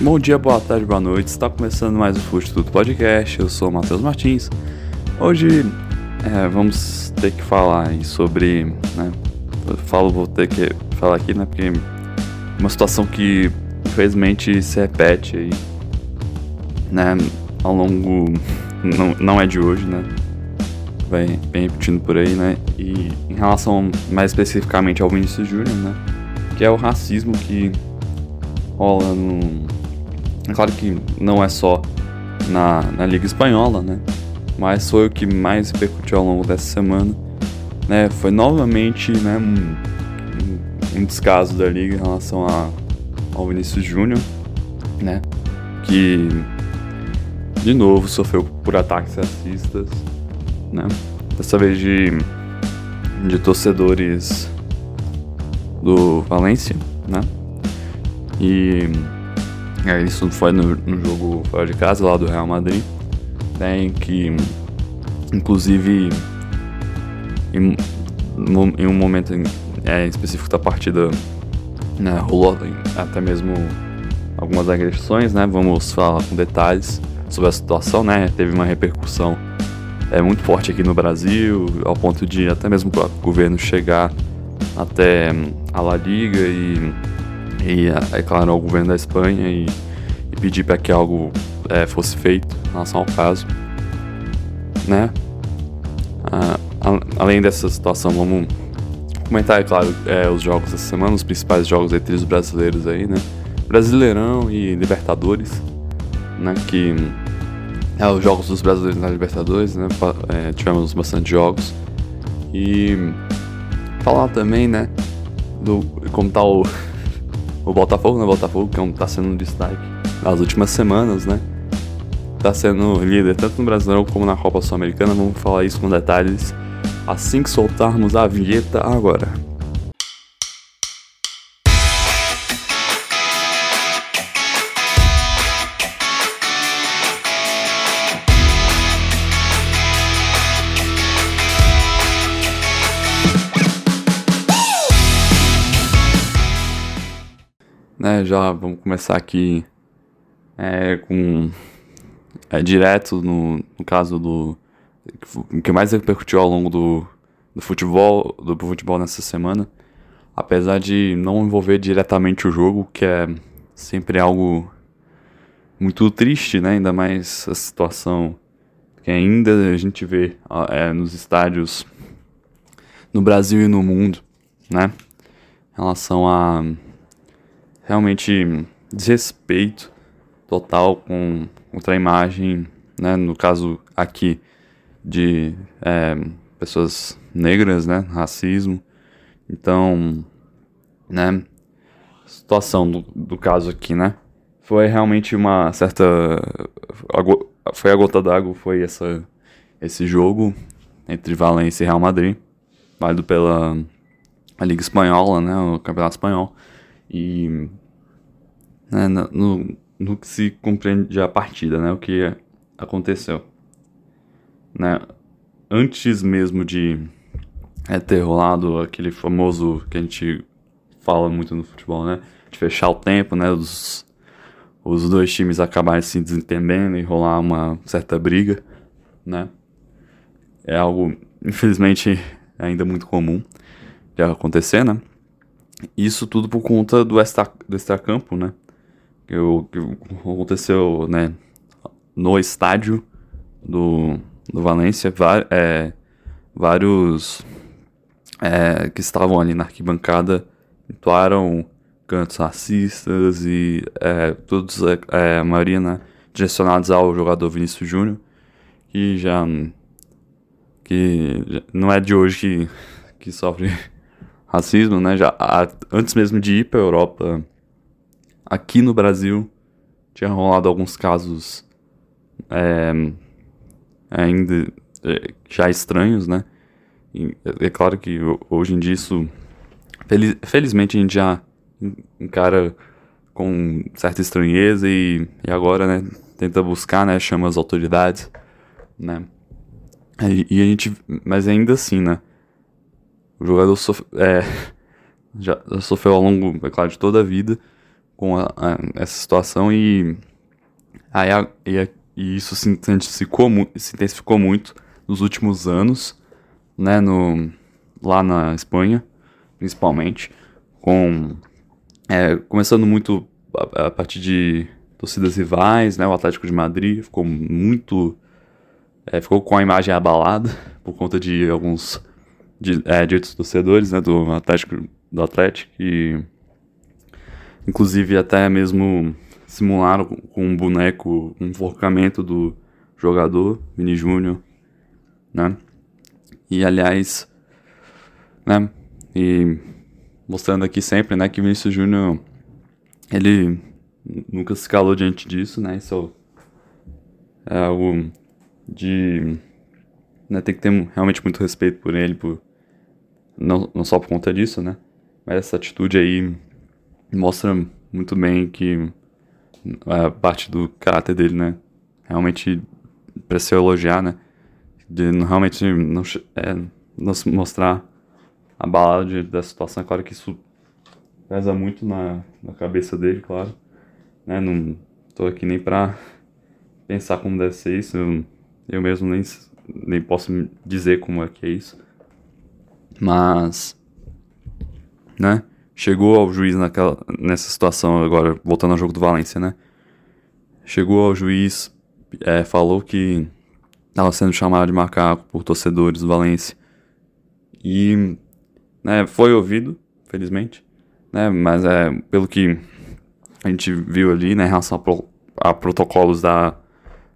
Bom dia, boa tarde, boa noite. Está começando mais o Fute Tudo Podcast. Eu sou o Matheus Martins. Hoje é, vamos ter que falar sobre, né? Eu falo, vou ter que falar aqui, né? Porque uma situação que infelizmente se repete aí, né? Ao longo, não, não é de hoje, né? Vem, vem repetindo por aí, né? E em relação mais especificamente ao Vinícius Júnior, né? Que é o racismo que rola no. É claro que não é só na, na Liga Espanhola, né? Mas foi o que mais repercutiu ao longo dessa semana. Né? Foi novamente né, um, um descaso da Liga em relação a, ao Vinícius Júnior, né? Que de novo sofreu por ataques racistas, né? Dessa vez de, de torcedores do Valência, né? E é, isso foi no, no, jogo fora de casa lá do Real Madrid, né, em que inclusive em, em um momento em, é, específico da partida né, rolou até mesmo algumas agressões, né? Vamos falar com detalhes sobre a situação, né? Teve uma repercussão é muito forte aqui no Brasil, ao ponto de até mesmo o governo chegar até a La Liga e e, é claro, ao governo da Espanha e, e pedir para que algo é, fosse feito em relação ao caso, né? Ah, além dessa situação, vamos comentar, é claro, é, os jogos dessa semana, os principais jogos entre os brasileiros aí, né? Brasileirão e Libertadores, né? Que é os jogos dos brasileiros na Libertadores, né? É, tivemos bastante jogos e falar também, né? Do como tá o o Botafogo, né? Botafogo, que é um, tá sendo um destaque nas últimas semanas, né? Tá sendo líder tanto no Brasileirão como na Copa Sul-Americana. Vamos falar isso com detalhes assim que soltarmos a vinheta agora. Já vamos começar aqui é, com é, direto no, no caso do o que mais repercutiu ao longo do, do futebol do futebol nessa semana, apesar de não envolver diretamente o jogo, que é sempre algo muito triste, né? Ainda mais a situação que ainda a gente vê é, nos estádios no Brasil e no mundo, né? Em relação a realmente desrespeito total com outra imagem, né, no caso aqui de é, pessoas negras, né, racismo. Então, né, situação do, do caso aqui, né, foi realmente uma certa foi a gota d'água, foi essa esse jogo entre Valência e Real Madrid, válido pela Liga Espanhola, né, o Campeonato Espanhol. E né, no, no que se compreende a partida, né, o que aconteceu. Né, antes mesmo de é, ter rolado aquele famoso que a gente fala muito no futebol, né, de fechar o tempo, né, os, dois times acabarem se desentendendo e rolar uma certa briga, né, é algo, infelizmente, ainda muito comum de acontecer, né, isso tudo por conta do, extra, do extracampo, né? Que, que aconteceu, né? No estádio do, do Valência, é, vários é, que estavam ali na arquibancada entoaram cantos racistas e é, todos, é, é, a maioria, né, direcionados ao jogador Vinícius Júnior, que já que já, não é de hoje que, que sofre racismo, né? Já a, antes mesmo de ir para a Europa, aqui no Brasil tinha rolado alguns casos é, ainda é, já estranhos, né? E é claro que hoje em dia isso, feliz, felizmente a gente já encara com certa estranheza e, e agora, né, tenta buscar, né, chama as autoridades, né? E, e a gente, mas ainda assim, né? O jogador é, já, sofreu ao longo, é claro, de toda a vida com a, a, essa situação e, aí a, e, e, isso se intensificou, se intensificou muito nos últimos anos, né, no, lá na Espanha, principalmente, com é, começando muito a, a, partir de torcidas rivais, né, o Atlético de Madrid ficou muito, é, ficou com a imagem abalada por conta de alguns de, é, direitos torcedores, né, do Atlético, do Atlético e inclusive até mesmo simularam com um boneco um enforcamento do jogador Vini Júnior, né? E aliás, né? E mostrando aqui sempre, né, que Vinícius Júnior ele nunca se calou diante disso, né? Isso é algo de né, tem que ter realmente muito respeito por ele, por não, não só por conta disso, né? Mas essa atitude aí mostra muito bem que a parte do caráter dele, né? Realmente para se elogiar, né? De realmente não, é, não se mostrar abalado da situação. É claro que isso pesa muito na, na cabeça dele, claro. Né? Não tô aqui nem pra pensar como deve ser isso. Eu, eu mesmo nem, nem posso dizer como é que é isso. Mas, né? Chegou ao juiz naquela, nessa situação agora, voltando ao jogo do Valência, né? Chegou ao juiz, é, falou que estava sendo chamado de macaco por torcedores do Valência. E né, foi ouvido, felizmente, né? Mas é, pelo que a gente viu ali, né, em relação a, pro, a protocolos da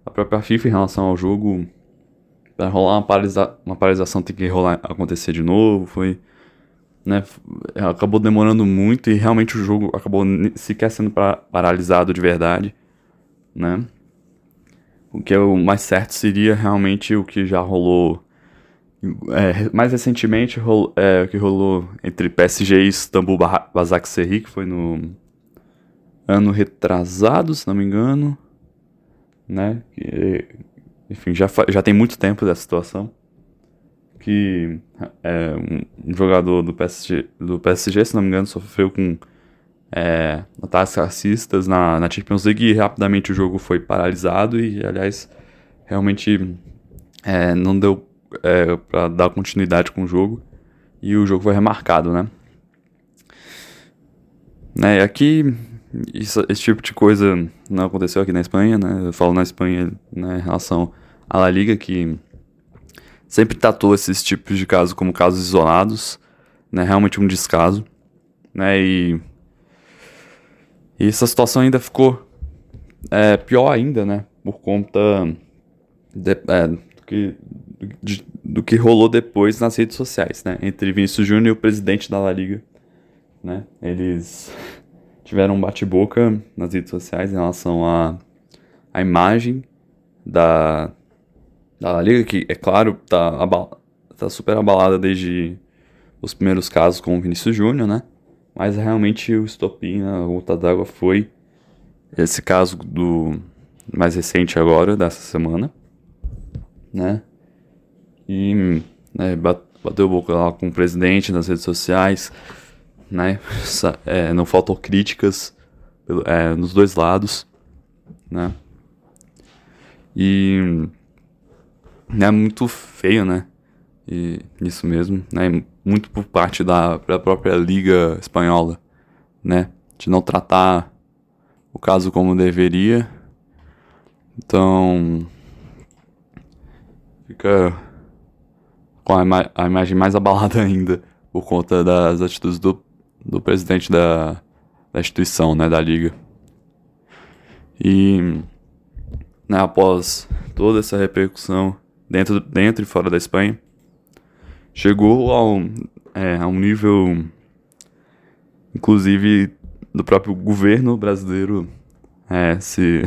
a própria FIFA em relação ao jogo, Pra rolar uma, paralisa uma paralisação tem que rolar, acontecer de novo, foi... Né, acabou demorando muito e realmente o jogo acabou sequer sendo paralisado de verdade, né? O que é o mais certo seria realmente o que já rolou é, mais recentemente, rolo, é, o que rolou entre PSG e Istanbul Basak Serri, que foi no ano retrasado, se não me engano, né? Que, enfim, já, já tem muito tempo dessa situação. Que é, um, jogador do PSG, do PSG, se não me engano, sofreu com é, ataques racistas na, na Champions League e rapidamente o jogo foi paralisado e, aliás, realmente é, não deu é, para dar continuidade com o jogo e o jogo foi remarcado, né? né aqui, isso, esse tipo de coisa não aconteceu aqui na Espanha, né? Eu falo na Espanha né, em relação à La Liga, que sempre tratou esses tipos de casos como casos isolados, né? Realmente um descaso, né? E, e essa situação ainda ficou é, pior ainda, né? Por conta de, é, do, que, de, do que rolou depois nas redes sociais, né? Entre Vinícius Júnior e o presidente da La Liga, né? Eles tiveram um bate-boca nas redes sociais em relação à a, a imagem da, da Liga, que, é claro, tá, abala, tá super abalada desde os primeiros casos com o Vinícius Júnior, né? Mas realmente o estopim, a gota d'água foi esse caso do mais recente agora, dessa semana, né? E né, bateu boca lá com o presidente nas redes sociais, né? É, não faltam críticas é, nos dois lados, né? E é muito feio, né? E isso mesmo, né? Muito por parte da, da própria liga espanhola, né? De não tratar o caso como deveria. Então fica com a, ima a imagem mais abalada ainda por conta das atitudes do do presidente da, da instituição, né, da liga. E né, após toda essa repercussão dentro, dentro e fora da Espanha, chegou é, a um nível, inclusive, do próprio governo brasileiro é, se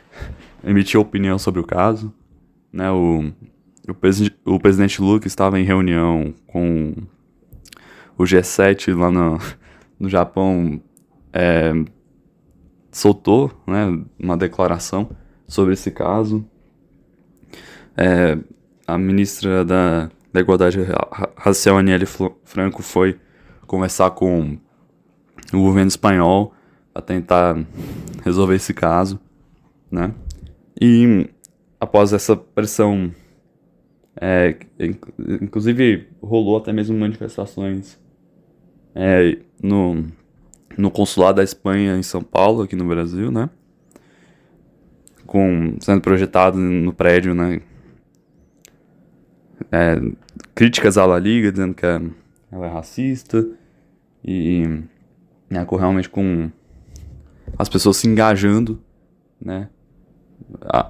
emitir opinião sobre o caso. Né, o, o, o presidente Lula estava em reunião com o G7 lá no, no Japão é, soltou né, uma declaração sobre esse caso. É, a ministra da, da Igualdade Racial, Aniele Franco, foi conversar com o governo espanhol a tentar resolver esse caso, né? E após essa pressão, é, inclusive rolou até mesmo manifestações é, no, no consulado da Espanha em São Paulo, aqui no Brasil, né? Com, sendo projetado no prédio, né? É, críticas à La Liga, dizendo que ela é racista e né, realmente com as pessoas se engajando, né?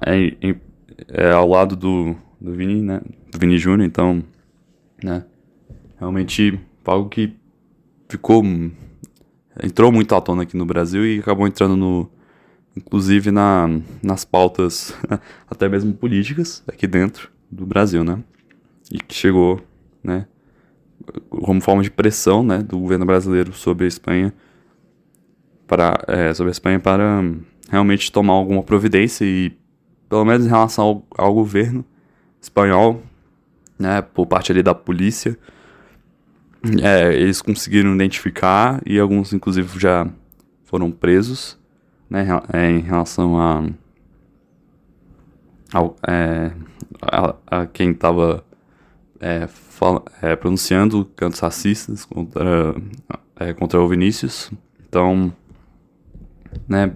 É, é, é, ao lado do, do Vini, né? Do Vini Júnior, então, né? Realmente algo que ficou entrou muito à tona aqui no Brasil e acabou entrando no inclusive na, nas pautas até mesmo políticas aqui dentro do Brasil, né? E que chegou, né, como forma de pressão, né, do governo brasileiro sobre a Espanha para é, sobre a Espanha para realmente tomar alguma providência e pelo menos em relação ao, ao governo espanhol, né, por parte ali da polícia, é, eles conseguiram identificar e alguns inclusive já foram presos, né, é, em relação a, ao, é, a, a, quem estava é, é, pronunciando cantos racistas contra, é, contra o Vinícius. Então, né,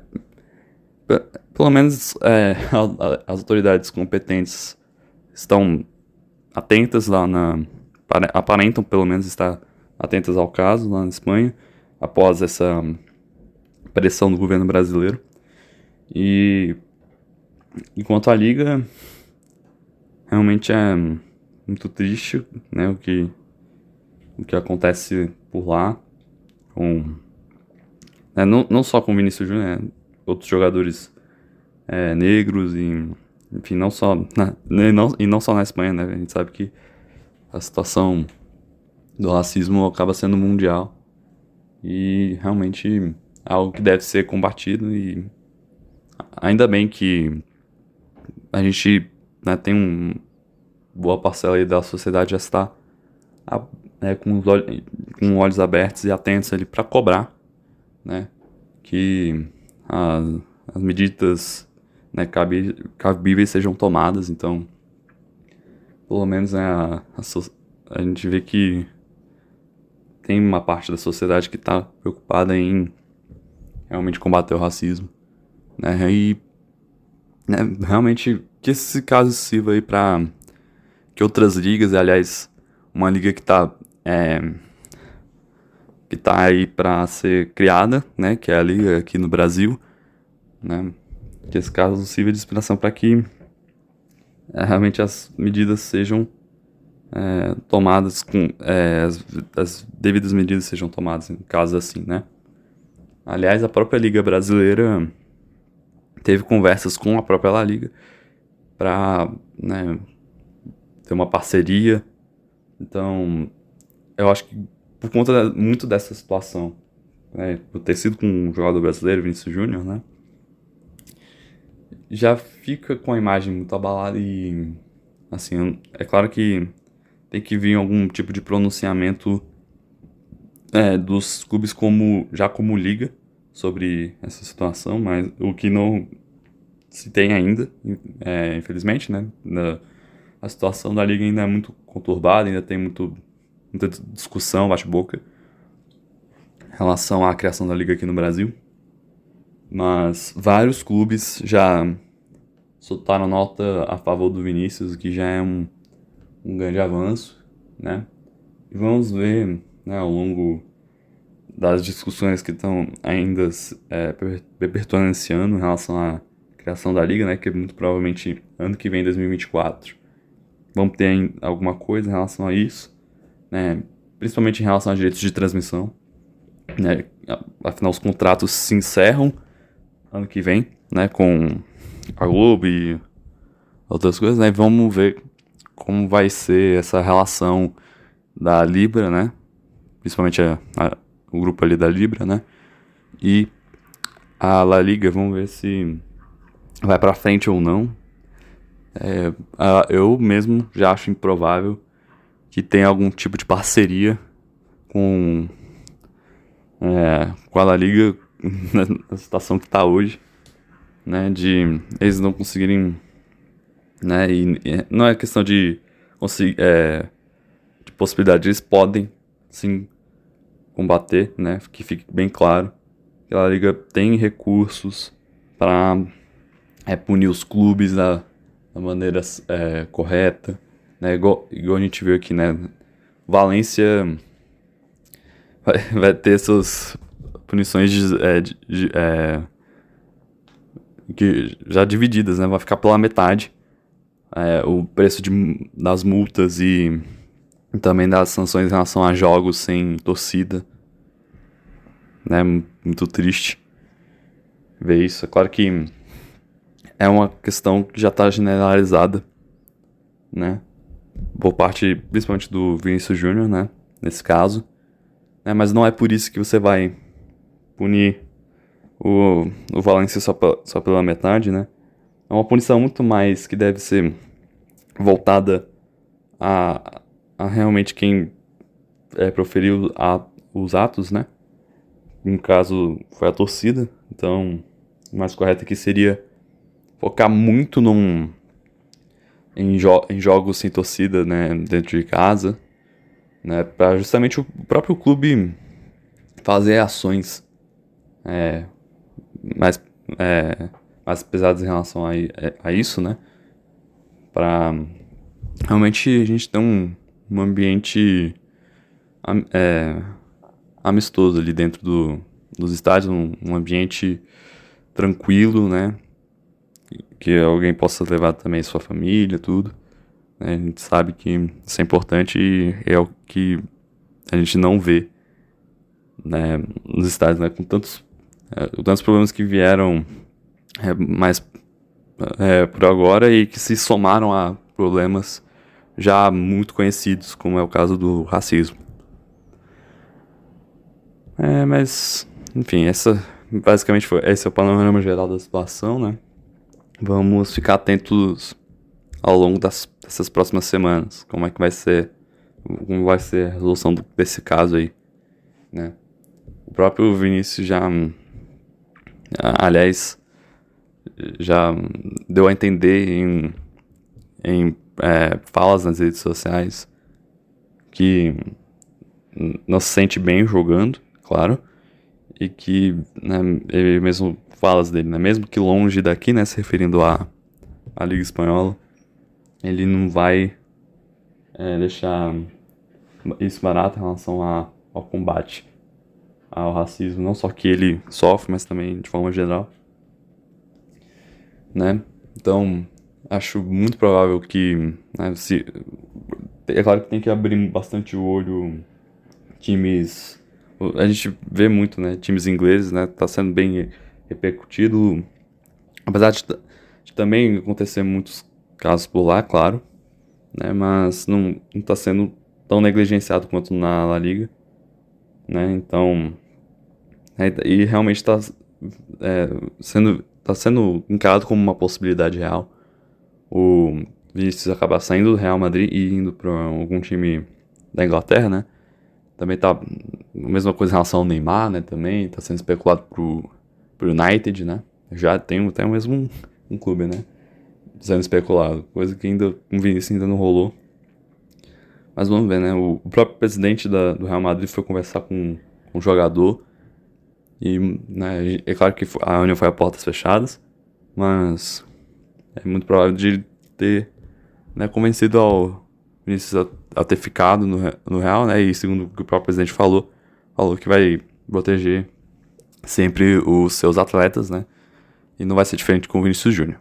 pelo menos é, as autoridades competentes estão atentas lá na. aparentam pelo menos estar atentas ao caso lá na Espanha, após essa pressão do governo brasileiro. E enquanto a liga realmente é muito triste, né, o que o que acontece por lá com né, não, não só com o Vinícius Júnior, né, outros jogadores é, negros e enfim, não só na, né, não, e não só na Espanha, né? A gente sabe que a situação do racismo acaba sendo mundial e realmente algo que deve ser combatido e ainda bem que a gente né, tem um boa parcela aí da sociedade já está né, com, os olhos, com olhos abertos e atentos ali para cobrar né, que as, as medidas né, cabíveis sejam tomadas, então pelo menos né, a, a, a, gente vê que tem uma parte da sociedade que está preocupada em realmente combater o racismo, né, e né, realmente que esse caso sirva aí para que outras ligas, aliás, uma liga que está é, que tá aí para ser criada, né, que é a liga aqui no Brasil, né, que esse caso sirva de inspiração para que é, realmente as medidas sejam é, tomadas com é, as, as, devidas medidas sejam tomadas em casos assim, né? Aliás, a própria Liga Brasileira teve conversas com a própria La Liga para né, ter uma parceria. Então, eu acho que por conta muito dessa situação, né, por ter sido com um jogador brasileiro, Vinícius Júnior, né? já fica com a imagem muito abalada e assim, é claro que tem que vir algum tipo de pronunciamento é, dos clubes como já como liga sobre essa situação, mas o que não se tem ainda, é, infelizmente, né? Na, a situação da liga ainda é muito conturbada, ainda tem muito, muita discussão, bate-boca, em relação à criação da liga aqui no Brasil. Mas vários clubes já soltaram nota a favor do Vinícius, que já é um, um grande avanço, né? E vamos ver né, ao longo das discussões que estão ainda é, perpetuando esse ano em relação à criação da liga, né? Que muito provavelmente ano que vem, 2024, vamos ter alguma coisa em relação a isso, né? Principalmente em relação a direitos de transmissão, né? Afinal, os contratos se encerram ano que vem, né, com a Globo e outras coisas, né? Vamos ver como vai ser essa relação da Libra, né? Principalmente a, a, o grupo ali da Libra, né? E a La Liga, vamos ver se vai para frente ou não. É, eu mesmo já acho improvável que tenha algum tipo de parceria com, é, com a La Liga na situação que tá hoje, né? De eles não conseguirem, né? E, e não é questão de conseguir, é, de possibilidade, eles podem sim combater, né? Que fique bem claro que a liga tem recursos para é, punir os clubes da, da maneira é, correta, né? Igual, igual a gente viu aqui, né? Valência vai, vai ter suas punições de, é, de, de, é, que já divididas, né? Vai ficar pela metade é, o preço de, das multas e, também das sanções em relação a jogos sem torcida, né? Muito triste ver isso. É claro que é uma questão que já está generalizada, né? Por parte, principalmente do Vinícius Júnior, né? Nesse caso. Né? Mas não é por isso que você vai punir o, o Valencia só, só pela metade, né? É uma punição muito mais que deve ser voltada a, a realmente quem é, proferiu a, os atos, né? No caso, foi a torcida. Então, o mais correto aqui seria focar muito num, em, jo em jogos sem torcida, né? Dentro de casa, né? Para justamente o próprio clube fazer ações é, mais, é, mais pesadas em relação a, a isso, né? Para realmente a gente ter um, um ambiente é, amistoso ali dentro do, dos estádios, um, um ambiente tranquilo, né? Que alguém possa levar também sua família, tudo. Né? A gente sabe que isso é importante e é o que a gente não vê né, nos estádios, né? Com tantos é, tantos problemas que vieram é, mais é, por agora e que se somaram a problemas já muito conhecidos, como é o caso do racismo. É, mas, enfim, essa basicamente foi esse é o panorama geral da situação, né? Vamos ficar atentos ao longo das, dessas próximas semanas, como é que vai ser, como vai ser a resolução desse caso aí, né? O próprio Vinícius já aliás, já deu a entender em, em é, falas nas redes sociais que não se sente bem jogando, claro, e que né, ele mesmo falas dele, né, mesmo que longe daqui, né, se referindo à, à Liga Espanhola, ele não vai é, deixar isso barato em relação a, ao combate ao racismo, não só que ele sofre, mas também de forma geral. Né? Então, acho muito provável que. Né, se, é claro que tem que abrir bastante o olho times. A gente vê muito, né? Times ingleses, né? Tá sendo bem repercutido. Apesar de, de também acontecer muitos casos por lá, claro. Né, mas não, não tá sendo tão negligenciado quanto na La Liga. Né? Então, né? E realmente está é, sendo, tá sendo encarado como uma possibilidade real. O Vinícius acabar saindo do Real Madrid e indo para algum time da Inglaterra, né? Também tá a mesma coisa em relação ao Neymar, né? Também tá sendo especulado pro, pro United, né? Já tem até mesmo um, um clube, né? Sendo especulado. Coisa que ainda com o Vinícius ainda não rolou. Mas vamos ver, né? O, o próprio presidente da, do Real Madrid foi conversar com, o jogador e né, é claro que a União foi a portas fechadas, mas é muito provável de ter né, convencido ao Vinícius a, a, ter ficado no, no Real, né? E segundo o que o próprio presidente falou, falou que vai proteger sempre os seus atletas, né? E não vai ser diferente com o Vinícius Júnior.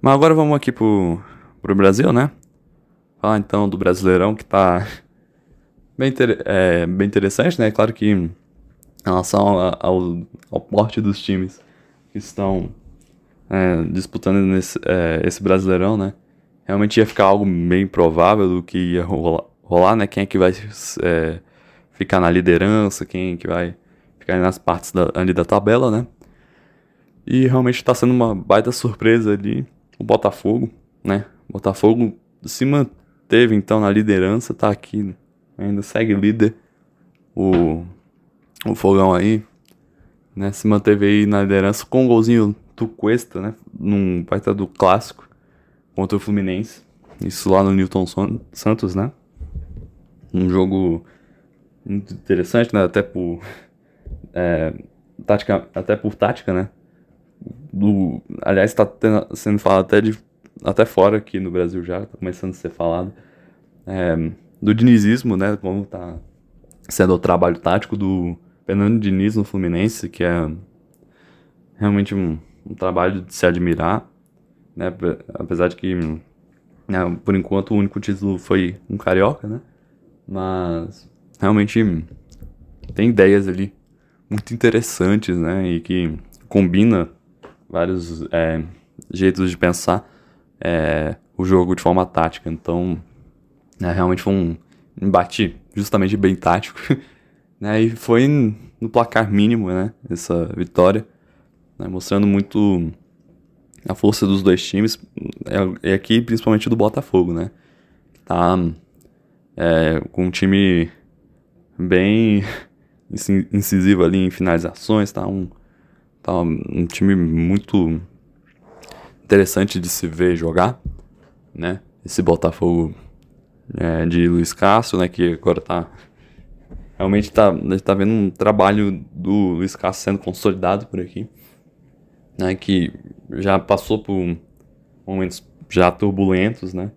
Mas agora vamos aqui pro, pro Brasil, né? Falar então do Brasileirão que tá bem, é, bem interessante, né? Claro que em relação ao, ao porte dos times que estão é, disputando nesse, é, esse Brasileirão, né? Realmente ia ficar algo bem provável do que ia rolar, rolar né? Quem é que vai é, ficar na liderança, quem é que vai nas partes da, ali da tabela, né? E realmente está sendo uma baita surpresa ali o Botafogo, né? O Botafogo se manteve então na liderança, tá aqui, ainda segue líder. O o fogão aí né, se manteve aí na liderança com um golzinho do Cuesta, né, num baita do clássico contra o Fluminense. Isso lá no Newton Santos, né? Um jogo muito interessante, né? Até por é, tática, até por tática, né? Do, aliás, está sendo falado até de até fora aqui no Brasil já, tá começando a ser falado é, do dinizismo, né? Como tá sendo o trabalho tático do Fernando Diniz no Fluminense, que é realmente um, um trabalho de se admirar, né? Apesar de que, né, por enquanto, o único título foi um carioca, né? Mas realmente tem ideias ali muito interessantes, né? E que combina vários é, jeitos de pensar é, o jogo de forma tática. Então, né, realmente foi um embate justamente bem tático. né? E foi no placar mínimo, né? Essa vitória. Né, mostrando muito a força dos dois times. É, é aqui principalmente do Botafogo, né? Tá é, com um time bem incisivo ali em finalizações, tá um, tá um time muito interessante de se ver jogar, né? Esse Botafogo é, de Luiz Castro, né? Que agora tá realmente tá, tá vendo um trabalho do Luiz Castro sendo consolidado por aqui, né? Que já passou por momentos já turbulentos, né?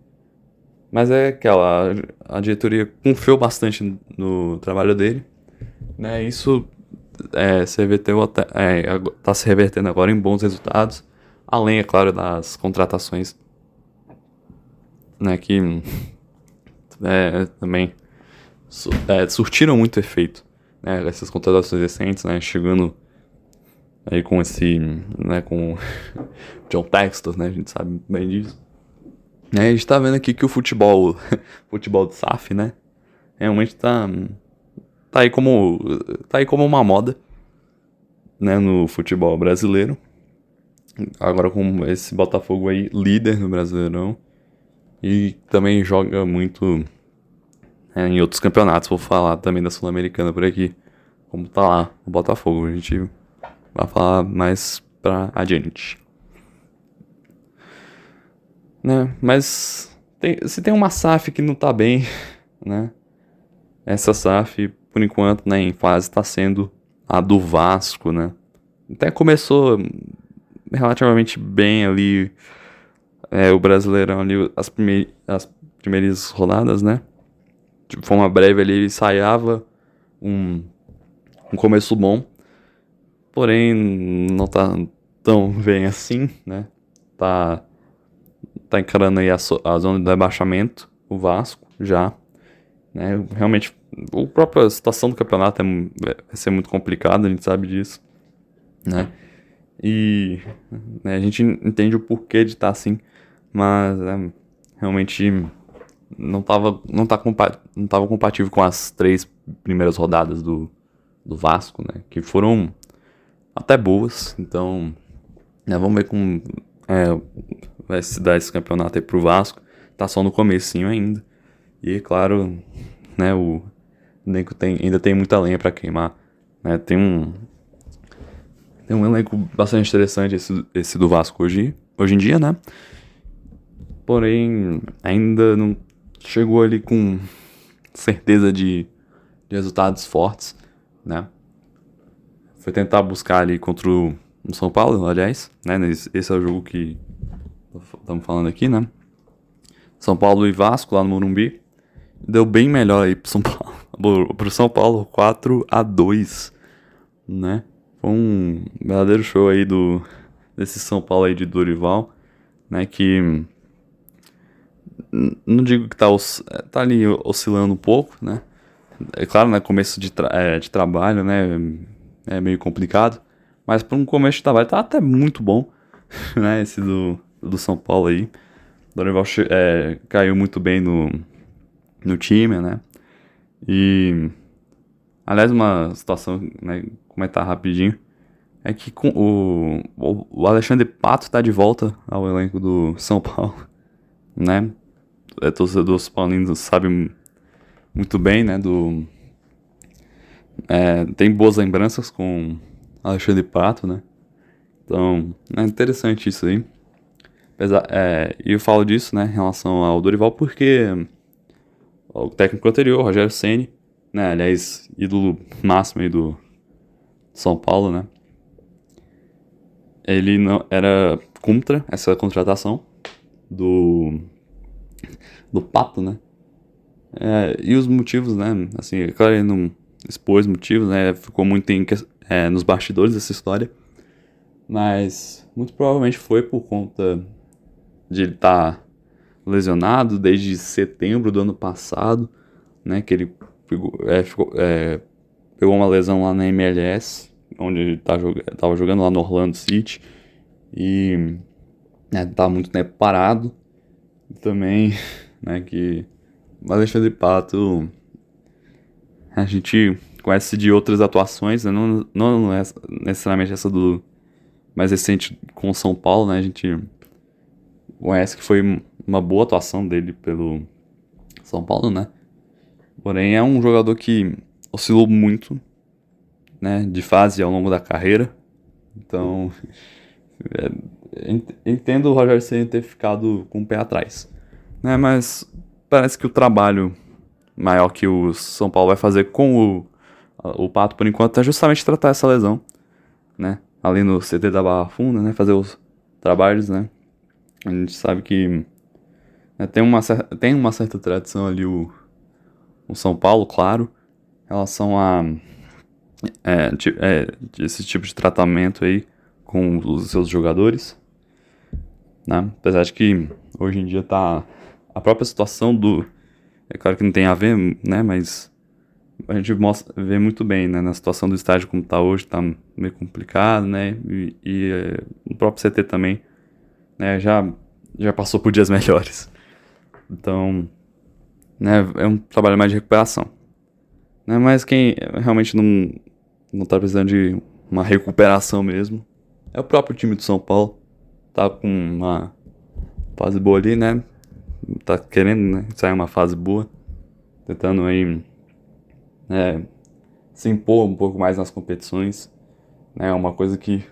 Mas é aquela, a diretoria confiou bastante no trabalho dele, né? Isso é, se até, é, tá se revertendo agora em bons resultados, além, é claro, das contratações, né? Que é, também é, surtiram muito efeito, né? Essas contratações recentes, né? Chegando aí com esse, né? Com John Textor, né? A gente sabe bem disso. É, a gente tá vendo aqui que o futebol, futebol de SAF, né? Realmente tá, tá aí como, tá aí como uma moda, né? No futebol brasileiro. Agora com esse Botafogo aí, líder no Brasileirão. E também joga muito é, em outros campeonatos. Vou falar também da Sul-Americana por aqui. Como tá lá o Botafogo. A gente vai falar mais pra adiante né? Mas tem, se tem uma SAF que não tá bem, né? Essa SAF, por enquanto, né, em fase está sendo a do Vasco, né? Até começou relativamente bem ali é, o Brasileirão ali, as, primei as primeiras rodadas, né? De forma breve ali, ensaiava um, um começo bom. Porém, não tá tão bem assim, né? Tá tá encarando aí a, a zona de rebaixamento, o Vasco já. Né? Realmente, a própria situação do campeonato é, vai ser muito complicada, a gente sabe disso. Né? E né, a gente entende o porquê de estar tá assim, mas é, realmente não estava não tá não tava compatível com as três primeiras rodadas do, do Vasco, né? Que foram até boas. Então, né, vamos ver como é, vai se dar esse campeonato aí pro Vasco. Tá só no comecinho ainda. E claro, né, o elenco tem, ainda tem muita lenha para queimar. Né? Tem um tem um elenco bastante interessante esse, esse do Vasco hoje, hoje em dia, né? Porém, ainda não chegou ali com certeza de, de resultados fortes, né? Foi tentar buscar ali contra o São Paulo, aliás, né? Esse é o jogo que estamos falando aqui, né? São Paulo e Vasco lá no Morumbi. Deu bem melhor aí pro São Paulo. Pro São Paulo 4 a 2 né? Foi um verdadeiro show aí do desse São Paulo aí de Dorival, né? Que não digo que tá, tá ali oscilando um pouco, né? É claro, né? Começo de, tra é, de trabalho, né? É meio complicado. Mas para um começo de trabalho tá até muito bom, né? Esse do, do São Paulo aí. Dorival é, caiu muito bem no, no time, né? E, aliás, uma situação, né, comentar rapidinho, é que com o, o Alexandre Pato tá de volta ao elenco do São Paulo, né? É, torcedor paulinos sabe muito bem, né, do... É, tem boas lembranças com Alexandre Pato, né? Então, é interessante isso aí. É, e eu falo disso, né, em relação ao Dorival, porque o técnico anterior, Rogério Ceni, né, aliás, ídolo máximo aí do São Paulo, né, ele não era contra essa contratação do do Pato, né, é, e os motivos, né, assim, claro, ele não expôs motivos, né, ficou muito em, é, nos bastidores dessa história, mas muito provavelmente foi por conta de ele estar tá lesionado desde setembro do ano passado, né? Que ele pegou, é, ficou, é, pegou uma lesão lá na MLS, onde ele tá, tava jogando lá no Orlando City e né, tá muito tempo né, parado. Também, né, que o Alexandre Pato a gente conhece de outras atuações, né, não, não é necessariamente essa do mais recente com o São Paulo, né, a gente conhece que foi uma boa atuação dele pelo São Paulo, né? Porém, é um jogador que oscilou muito, né, de fase ao longo da carreira. Então, é, entendo o Roger Senna ter ficado com o pé atrás, né? Mas parece que o trabalho maior que o São Paulo vai fazer com o, o Pato por enquanto é justamente tratar essa lesão, né? Ali no CT da Barra Funda, né? Fazer os trabalhos, né? A gente sabe que né, tem, uma, tem uma certa tradição ali o, o São Paulo, claro, em relação a é, é, esse tipo de tratamento aí com os seus jogadores. Né? Apesar de que hoje em dia tá a própria situação do. É claro que não tem a ver, né? Mas a gente mostra, vê muito bem, né? Na situação do estádio como tá hoje, tá meio complicado, né? E, e é, o próprio CT também né, já, já passou por dias melhores. Então, né, é um trabalho mais de recuperação. Né, mas quem realmente não, não tá precisando de uma recuperação mesmo é o próprio time do São Paulo. Tá com uma fase boa ali, né? Tá querendo né, sair uma fase boa. Tentando aí né, se impor um pouco mais nas competições. É né, uma coisa que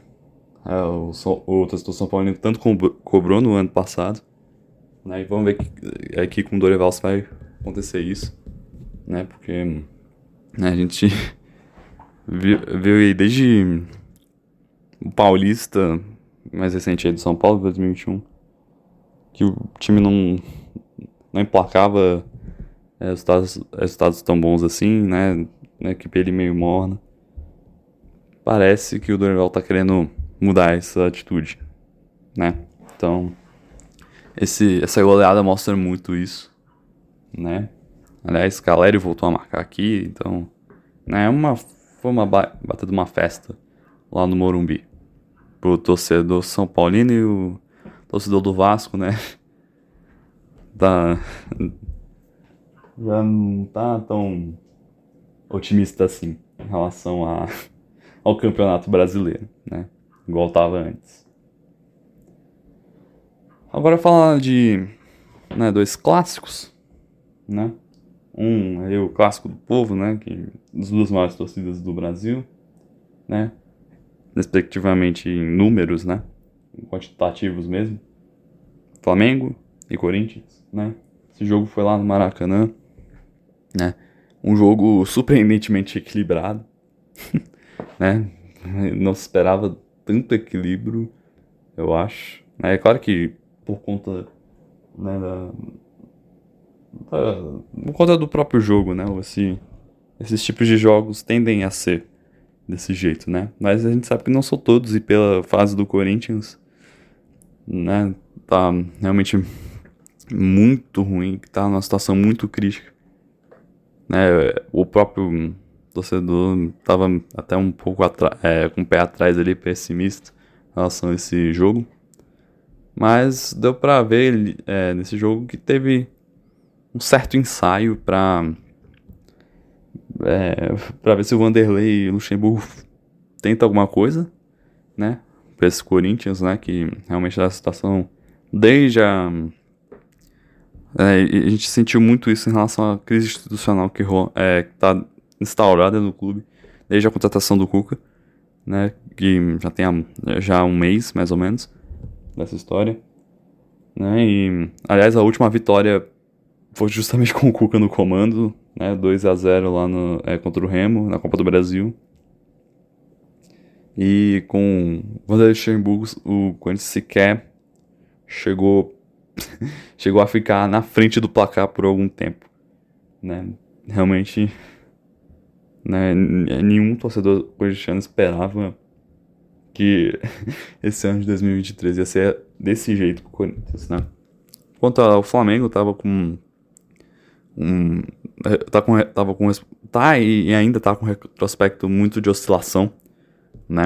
é, o, o torcedor São Paulo tanto cobrou no ano passado. Né? E vamos ver que, aqui com o Dorival se vai acontecer isso. Né? Porque né, a gente viu, viu aí desde o Paulista mais recente aí do São Paulo, 2021, que o time não, não emplacava é, resultados, resultados tão bons assim, né? A equipe ele meio morna. Parece que o Dorival tá querendo mudar essa atitude, né? Então, esse, essa goleada mostra muito isso, né? Aliás, Caleri voltou a marcar aqui, então, né? Uma, foi uma bata de uma festa lá no Morumbi. Pro torcedor São Paulino e o torcedor do Vasco, né? Tá, já não tá tão otimista assim em relação a, ao campeonato brasileiro, né? igual estava antes. Agora falar de né, dois clássicos, né? Um é o clássico do povo, né? Que das duas maiores torcidas do Brasil, né? Respectivamente em números, né? Quantitativos mesmo. Flamengo e Corinthians, né? Esse jogo foi lá no Maracanã, né? Um jogo surpreendentemente equilibrado, né? Não se esperava tanto equilíbrio, eu acho. É claro que por conta né, da, da, por conta do próprio jogo, né? Esse, esses tipos de jogos tendem a ser desse jeito, né? Mas a gente sabe que não são todos e pela fase do Corinthians, né? Tá realmente muito ruim, tá numa situação muito crítica. Né? O próprio torcedor tava até um pouco é, com o pé atrás ali, pessimista em relação a esse jogo. Mas deu pra ver é, nesse jogo que teve um certo ensaio pra, é, pra ver se o Vanderlei e o Luxemburgo tenta alguma coisa, né? Pra esses Corinthians, né? Que realmente a situação desde a. É, a gente sentiu muito isso em relação à crise institucional que, é, que tá instaurada no clube, desde a contratação do Cuca, né? Que já tem já um mês, mais ou menos, dessa história. Né? E, aliás, a última vitória foi justamente com o Cuca no comando, né? 2 a 0 lá no, é, contra o Remo, na Copa do Brasil. E com Vanderlei Luxemburgo, o Corinthians sequer chegou chegou a ficar na frente do placar por algum tempo, né? Realmente, né, nenhum torcedor corintiano esperava que esse ano de 2023 ia ser desse jeito pro Corinthians, né? Quanto ao Flamengo, tava com um tá com tava com tá e ainda tá com retrospecto muito de oscilação, né?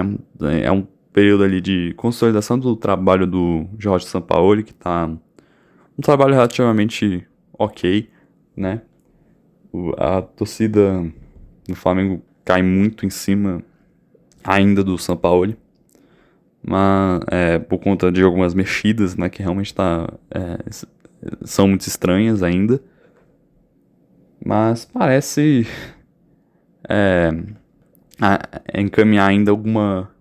É um período ali de consolidação do trabalho do Jorge Sampaoli, que tá um trabalho relativamente ok, né? A torcida do Flamengo cai muito em cima ainda do Sampaoli, mas é, por conta de algumas mexidas, né, que realmente tá, é, são muito estranhas ainda, mas parece é, encaminhar ainda alguma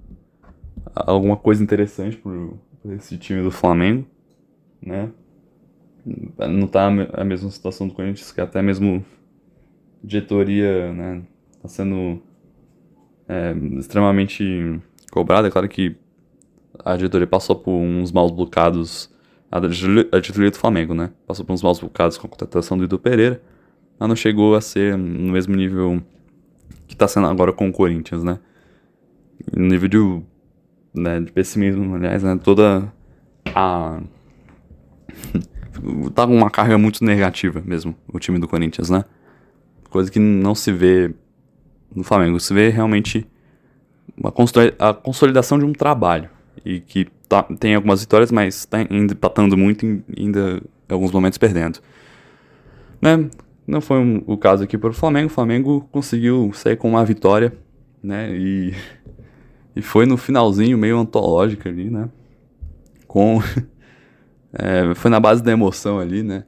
alguma coisa interessante por esse time do Flamengo, né? Não tá a mesma situação do Corinthians, que até mesmo diretoria, né, tá sendo é, extremamente cobrada. É claro que a diretoria passou por uns maus bocados, a diretoria do Flamengo, né, passou por uns maus bocados com a contratação do Ido Pereira, mas não chegou a ser no mesmo nível que tá sendo agora com o Corinthians, né. No nível de, né, de pessimismo, aliás, né, toda a tá com uma carga muito negativa mesmo, o time do Corinthians, né? Coisa que não se vê no Flamengo. Se vê realmente uma a consolidação de um trabalho. E que tá, tem algumas vitórias, mas tá empatando muito e ainda em alguns momentos perdendo. Né? Não foi um, o caso aqui para o Flamengo. O Flamengo conseguiu sair com uma vitória, né? E, e foi no finalzinho meio antológico ali, né? Com É, foi na base da emoção ali, né?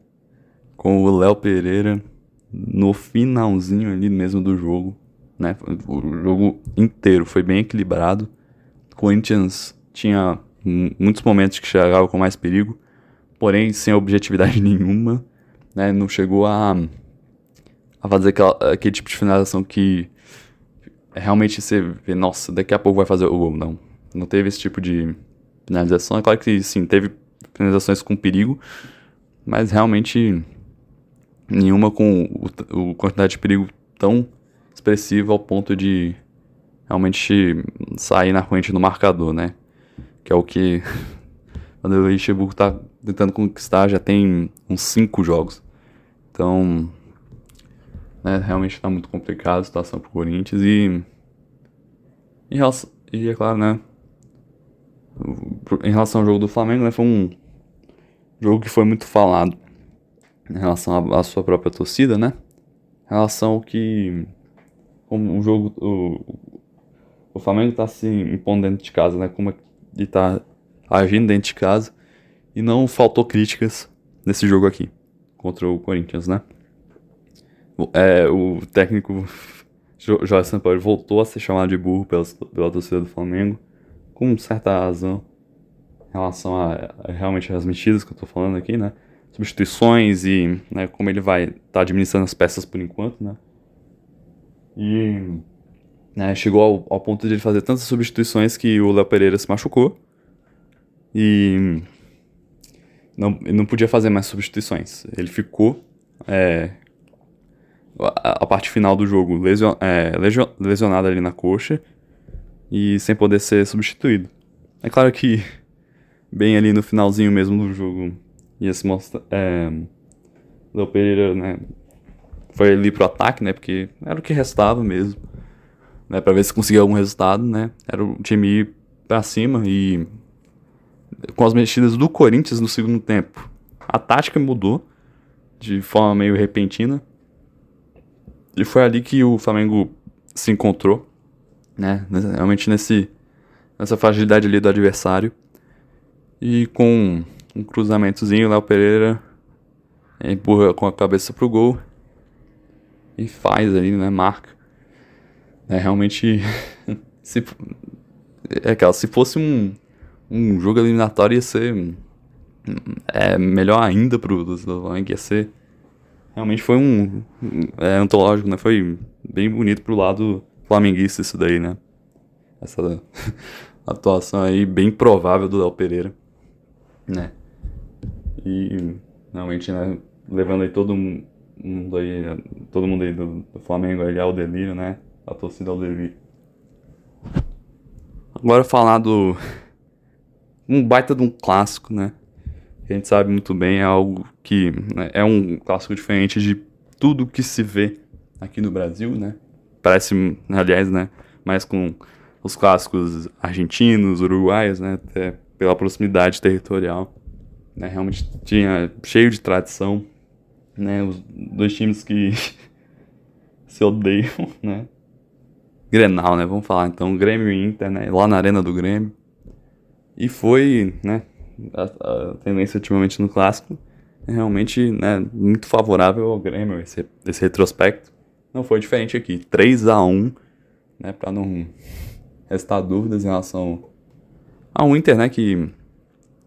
Com o Léo Pereira no finalzinho ali mesmo do jogo, né? O jogo inteiro foi bem equilibrado. Corinthians tinha muitos momentos que chegava com mais perigo, porém sem objetividade nenhuma, né? Não chegou a, a fazer aquela, aquele tipo de finalização que realmente você vê, nossa, daqui a pouco vai fazer o gol. Não, não teve esse tipo de finalização. É claro que sim, teve finalizações com perigo, mas realmente nenhuma com o, o quantidade de perigo tão expressiva ao ponto de realmente sair na frente do marcador, né? Que é o que o Luxemburgo tá tentando conquistar já tem uns 5 jogos. Então, né, realmente está muito complicado a situação pro Corinthians e, e, e é claro, né, em relação ao jogo do Flamengo, né, foi um jogo que foi muito falado em relação à sua própria torcida, né? Em relação ao que como o jogo o, o Flamengo está se impondo dentro de casa, né? Como ele está agindo dentro de casa e não faltou críticas nesse jogo aqui contra o Corinthians, né? É, o técnico Jorge Sampaio voltou a ser chamado de burro pela, pela torcida do Flamengo com certa razão em relação a, a realmente as mexidas que eu tô falando aqui, né? Substituições e né, como ele vai estar tá administrando as peças por enquanto, né? E né, chegou ao, ao, ponto de ele fazer tantas substituições que o Léo Pereira se machucou e não, não podia fazer mais substituições. Ele ficou é, a, a, parte final do jogo lesion, é, lesionado ali na coxa e sem poder ser substituído. É claro que, bem ali no finalzinho mesmo do jogo, ia se mostrar. É, Léo Pereira, né? Foi ali pro ataque, né? Porque era o que restava mesmo. Né, pra ver se conseguia algum resultado, né? Era o time ir pra cima e. Com as mexidas do Corinthians no segundo tempo, a tática mudou de forma meio repentina. E foi ali que o Flamengo se encontrou né? Realmente nesse, nessa fragilidade ali do adversário. E com um cruzamentozinho, Léo Pereira empurra com a cabeça pro gol e faz ali, né? Marca. É, realmente, se, é aquela, se fosse um, um jogo eliminatório ia ser é, melhor ainda pro Flamengo, ia ser realmente foi um é, antológico, né? Foi bem bonito pro lado flamenguista isso daí, né? Essa atuação aí bem provável do Del Pereira, né? E realmente, né, levando aí todo mundo aí, todo mundo aí do, do Flamengo aí ao delírio, né? A torcida ao delírio. Agora falar do um baita de um clássico, né? A gente sabe muito bem, é algo que né, é um clássico diferente de tudo que se vê aqui no Brasil, né? Parece, aliás, né, mais com os clássicos argentinos, uruguaios, né, até pela proximidade territorial, né, realmente tinha cheio de tradição, né, os dois times que se odeiam, né, Grenal, né, vamos falar então, Grêmio e Inter, né, lá na arena do Grêmio, e foi, né, a, a tendência ultimamente no clássico. É realmente, né, muito favorável ao Grêmio, esse, esse retrospecto, não foi diferente aqui, 3 a 1 né, para não restar dúvidas em relação ao Inter, né, que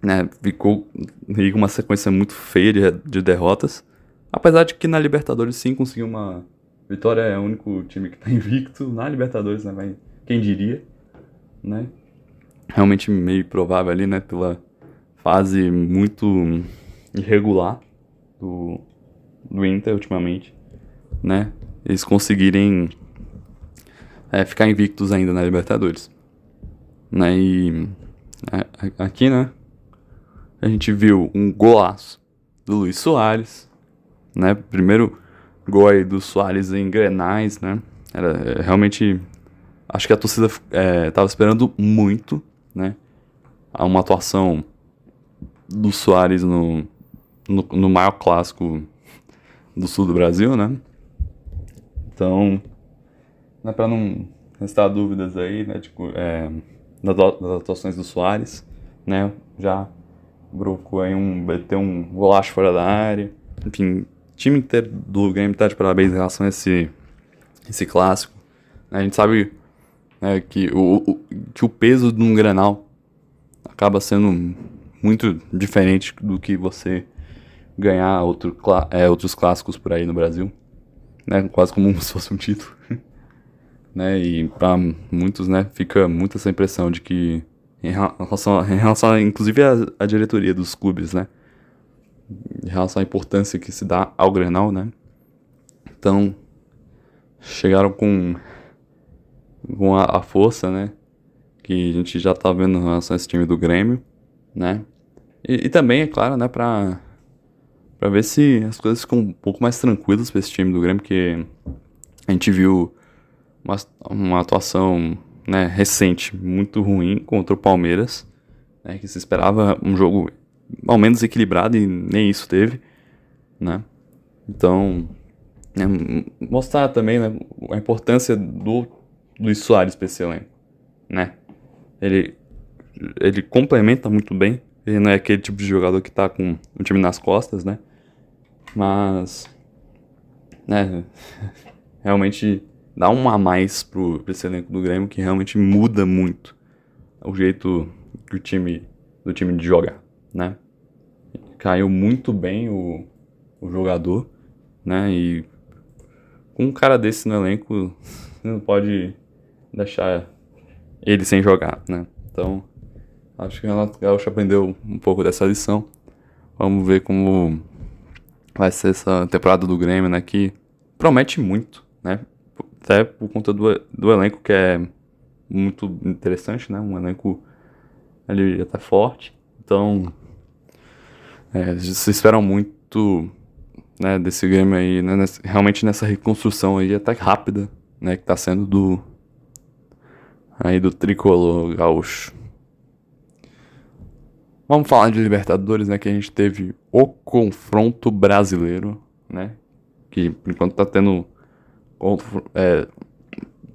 né, ficou com uma sequência muito feia de, de, derrotas. Apesar de que na Libertadores sim conseguiu uma vitória, é o único time que está invicto na Libertadores, né, mas quem diria, né? Realmente meio provável ali, né, pela fase muito irregular do, do Inter ultimamente, né? Eles conseguirem é, ficar invictos ainda na Libertadores. Né? E é, aqui, né? A gente viu um golaço do Luiz Soares, né? Primeiro gol aí do Soares em Grenais, né? Era é, realmente. Acho que a torcida é, tava esperando muito, né? Uma atuação do Soares no, no, no maior clássico do sul do Brasil, né? Então, né, para não restar dúvidas aí, né, tipo, é, das, atuações do Soares, né, já brocou aí um, ter um golaço fora da área, enfim, time inteiro do Grêmio tá de parabéns em relação a esse, esse clássico, a gente sabe né, que, o, o, que o peso de um Grenal acaba sendo muito diferente do que você ganhar outro, é, outros clássicos por aí no Brasil, né, quase como se fosse um título né? E para muitos, né, fica muito essa impressão de que em relação, em relação inclusive a, diretoria dos clubes, né, em relação à importância que se dá ao Grenal, né? Então, chegaram com com a, a força, né, que a gente já tá vendo em relação a esse time do Grêmio, né? E, e também, é claro, né, para para ver se as coisas ficam um pouco mais tranquilas para esse time do Grêmio, porque a gente viu uma, uma atuação né, recente muito ruim contra o Palmeiras, né, que se esperava um jogo ao menos equilibrado e nem isso teve, né? Então, né, mostrar também né, a importância do Luiz Soares para esse elenco, né? Ele, ele complementa muito bem, ele não é aquele tipo de jogador que tá com o time nas costas, né? Mas, né, realmente dá um a mais pro, pro esse elenco do Grêmio que realmente muda muito o jeito que o time, do time de jogar, né? Caiu muito bem o, o jogador, né? E com um cara desse no elenco, você não pode deixar ele sem jogar, né? Então, acho que o Renato Gaúcho aprendeu um pouco dessa lição. Vamos ver como vai ser essa temporada do Grêmio, né? Que promete muito, né? até por conta do, do elenco que é muito interessante, né? Um elenco ali até forte. Então, é, se esperam muito né, desse game aí, né, realmente nessa reconstrução aí até rápida, né, que tá sendo do aí do tricolor gaúcho. Vamos falar de Libertadores, né, que a gente teve o confronto brasileiro, né, que por enquanto tá tendo é,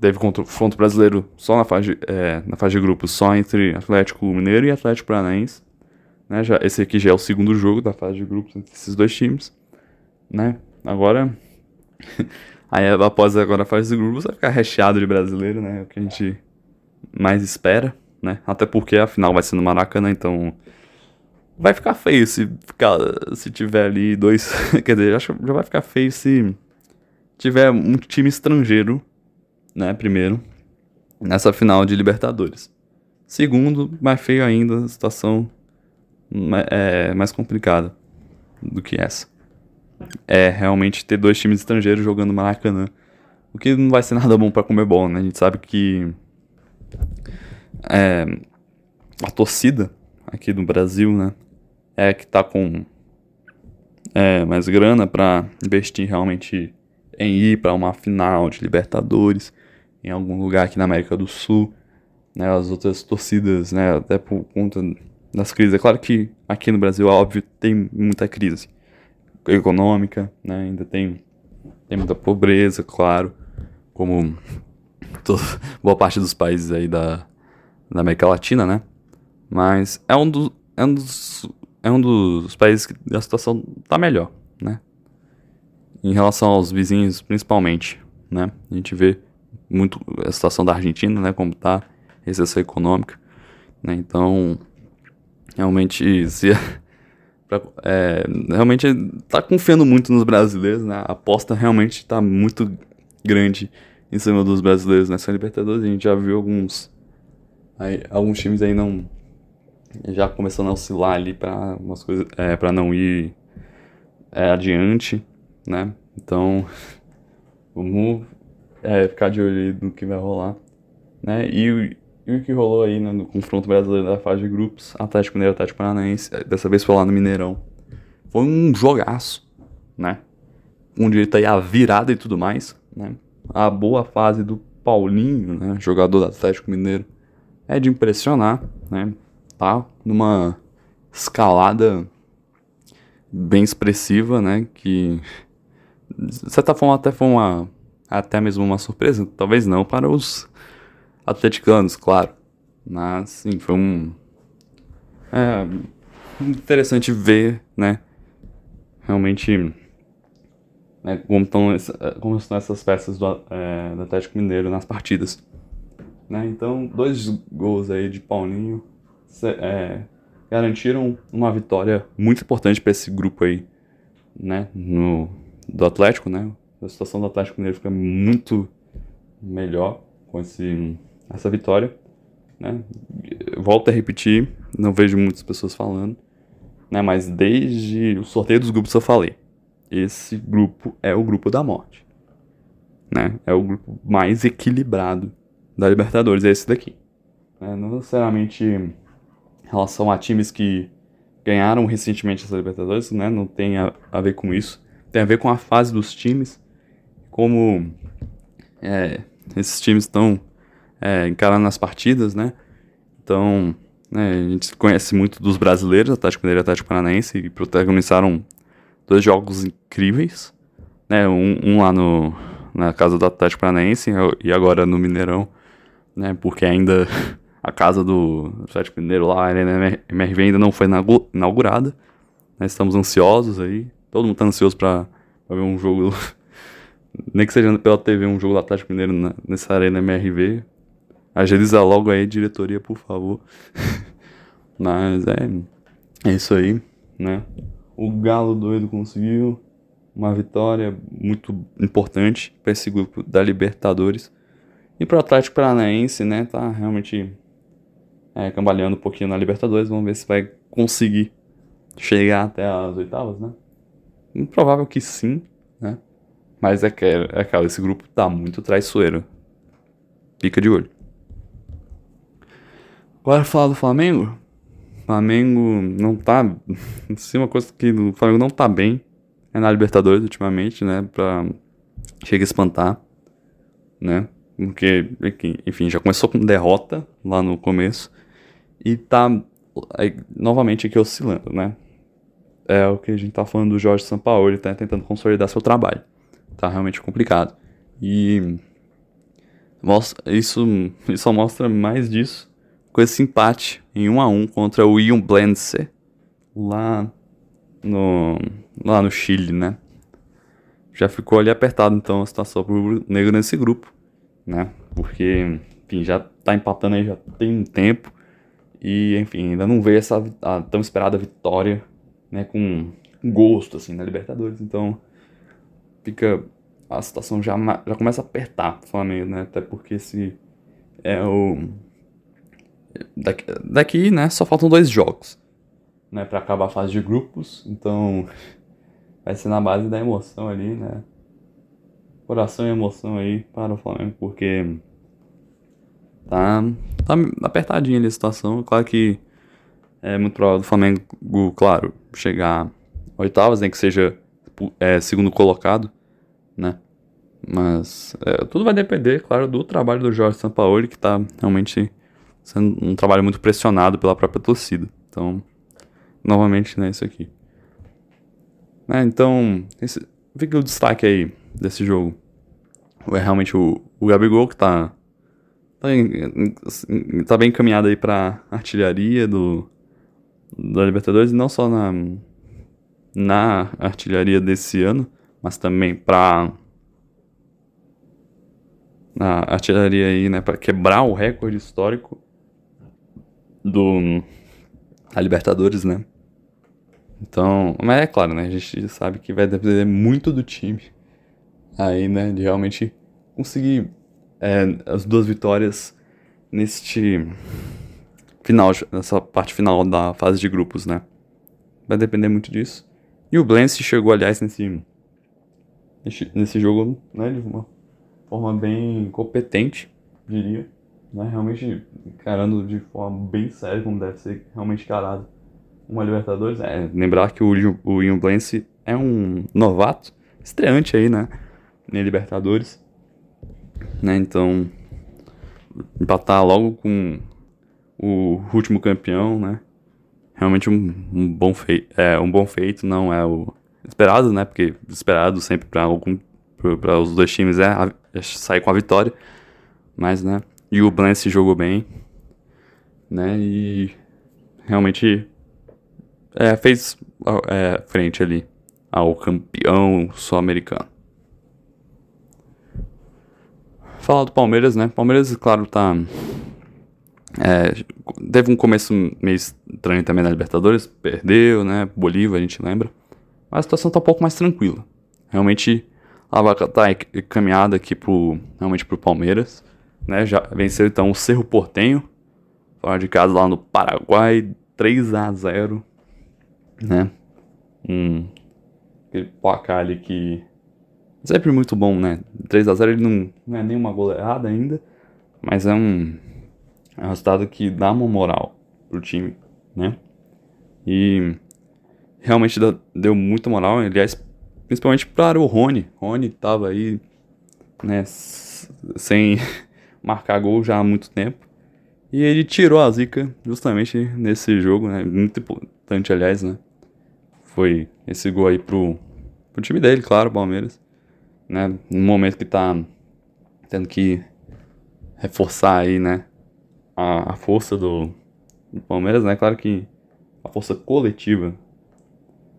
teve confronto brasileiro só na fase, é, na fase de grupos, só entre Atlético Mineiro e Atlético Paranaense. Né? Já, esse aqui já é o segundo jogo da fase de grupos entre esses dois times. Né? Agora, aí após agora a fase de grupos, vai ficar recheado de brasileiro, né? É o que a gente mais espera, né? Até porque a final vai ser no Maracanã, então vai ficar feio se ficar se tiver ali dois, quer dizer, acho que já vai ficar feio se tiver um time estrangeiro, né, primeiro, nessa final de Libertadores. Segundo, mais feio ainda, a situação é mais complicada do que essa. É realmente ter dois times estrangeiros jogando Maracanã. O que não vai ser nada bom para comer bom, né? A gente sabe que é, a torcida aqui do Brasil, né, é que tá com é, mais grana para investir realmente em ir para uma final de Libertadores em algum lugar aqui na América do Sul, né, as outras torcidas, né, até por conta das crises. É claro que aqui no Brasil, óbvio, tem muita crise econômica, né, ainda tem, tem muita pobreza, claro, como boa parte dos países aí da, da América Latina, né, mas é um, do, é um dos é um dos países que a situação tá melhor, né? Em relação aos vizinhos, principalmente, né? A gente vê muito a situação da Argentina, né? Como tá, recessão econômica, né? Então, realmente, se é, realmente tá confiando muito nos brasileiros, né? A aposta realmente tá muito grande em cima dos brasileiros nessa Libertadores. A gente já viu alguns aí, alguns times aí não já começando a oscilar ali para umas coisas, é, para não ir é, adiante, né? Então, vamos é, ficar de olho no que vai rolar, né? E, e, o que rolou aí né, no confronto brasileiro da fase de grupos, Atlético Mineiro, Atlético Paranaense, dessa vez foi lá no Mineirão, foi um jogaço, né? Com direito aí a virada e tudo mais, né? A boa fase do Paulinho, né? Jogador do Atlético Mineiro, é de impressionar, né? tá numa escalada bem expressiva, né? Que de certa forma até foi uma até mesmo uma surpresa, talvez não para os atleticanos, claro, mas sim foi um é, interessante ver, né? Realmente né, como, estão, como estão essas peças do, é, do Atlético Mineiro nas partidas. Né? Então, dois gols aí de Paulinho é, garantiram uma vitória muito importante para esse grupo aí, né, no, do Atlético, né, a situação do Atlético Mineiro fica muito melhor com esse, essa vitória, né, volto a repetir, não vejo muitas pessoas falando, né, mas desde o sorteio dos grupos eu falei, esse grupo é o grupo da morte, né, é o grupo mais equilibrado da Libertadores, é esse daqui. É, não necessariamente em relação a times que ganharam recentemente essa Libertadores, né? Não tem a, a, ver com isso. Tem a ver com a fase dos times, como é, esses times estão é, encarando as partidas, né? Então, né, a gente conhece muito dos brasileiros, Atlético Mineiro e Atlético Paranaense, que protagonizaram dois jogos incríveis, né? Um, um lá no, na casa do Atlético Paranaense e agora no Mineirão, né? Porque ainda a casa do Atlético Mineiro lá, a Arena MRV ainda não foi inaugurada. Nós estamos ansiosos aí. Todo mundo está ansioso para ver um jogo, nem que seja pela TV, um jogo do Atlético Mineiro na, nessa Arena MRV. Agiliza logo aí, diretoria, por favor. Mas é, é isso aí, né? O Galo doido conseguiu uma vitória muito importante para esse grupo da Libertadores. E para o Atlético Paranaense, né? Tá realmente é, cambaleando um pouquinho na Libertadores. Vamos ver se vai conseguir chegar até as oitavas, né? Improvável que sim, né? Mas é que, é que esse grupo tá muito traiçoeiro. Fica de olho. Agora falar do Flamengo. Flamengo não tá. Sim, uma coisa que o Flamengo não tá bem é na Libertadores ultimamente, né? Pra. Chega a espantar, né? Porque, enfim, já começou com derrota lá no começo e tá aí, novamente aqui oscilando, né? É o que a gente tá falando do Jorge Sampaoli, ele tá tentando consolidar seu trabalho. Tá realmente complicado. E mostra, isso, isso só mostra mais disso com esse empate em 1 a 1 contra o Ion Blense lá no lá no Chile, né? Já ficou ali apertado então a situação pro negro nesse grupo, né? Porque, enfim, já tá empatando aí já tem um tempo E, enfim, ainda não veio essa a tão esperada vitória, né, com gosto, assim, na Libertadores. Então, fica... A situação já, já começa a apertar o Flamengo, né? Até porque se é o... Daqui, daqui, né, só faltam dois jogos, né, para acabar a fase de grupos. Então, vai ser na base da emoção ali, né? Coração e emoção aí para o Flamengo, porque tá, tá apertadinha ali a situação. Claro que é muito provável do Flamengo, claro, chegar oitavas, nem que seja é, segundo colocado, né? Mas é, tudo vai depender, claro, do trabalho do Jorge Sampaoli, que tá realmente sendo um trabalho muito pressionado pela própria torcida. Então, novamente, né, isso aqui. É, então, esse, fica o destaque aí desse jogo. É realmente o, o Gabigol que tá, tá, tá bem encaminhado aí pra artilharia do, da Libertadores, e não só na, na artilharia desse ano, mas também pra na artilharia aí, né, para quebrar o recorde histórico do a Libertadores, né? Então, mas é claro, né? A gente sabe que vai depender muito do time aí, né? De realmente conseguir é, as duas vitórias neste final, nessa parte final da fase de grupos, né? Vai depender muito disso. E o Blance chegou, aliás, nesse, nesse jogo, né? De uma forma bem competente, diria. Né? Realmente encarando de forma bem séria, como deve ser realmente encarado uma Libertadores. É, lembrar que o, o Imblense é um novato, estreante aí, né? Na Libertadores. Né? Então, empatar logo com o último campeão, né? Realmente um, um bom feito, é um bom feito, não é o esperado, né? Porque esperado sempre para algum para os dois times é, é, sair com a vitória, mas né? E o Blance jogou bem, né? E realmente é, fez é, frente ali ao campeão sul-americano. Falar do Palmeiras, né? Palmeiras, claro, tá. É, teve um começo meio estranho também na Libertadores, perdeu, né? Bolívar, a gente lembra. Mas a situação tá um pouco mais tranquila. Realmente a vaca tá caminhada aqui pro, realmente pro Palmeiras. Né? Já venceu então o Cerro Portenho, fora de casa lá no Paraguai, 3 a 0 né? Um aquele placar ali que sempre muito bom, né? 3 a 0 ele não, não é nenhuma goleada ainda, mas é um, é um resultado que dá uma moral pro time, né? E realmente deu muita moral, aliás, principalmente para o Rony. Rony tava aí, né, sem marcar gol já há muito tempo. E ele tirou a zica justamente nesse jogo, né? Muito importante, aliás, né? Foi esse gol aí pro, pro time dele, claro, Palmeiras. Né? No momento que tá tendo que reforçar aí, né? A, a força do, do Palmeiras, né? Claro que a força coletiva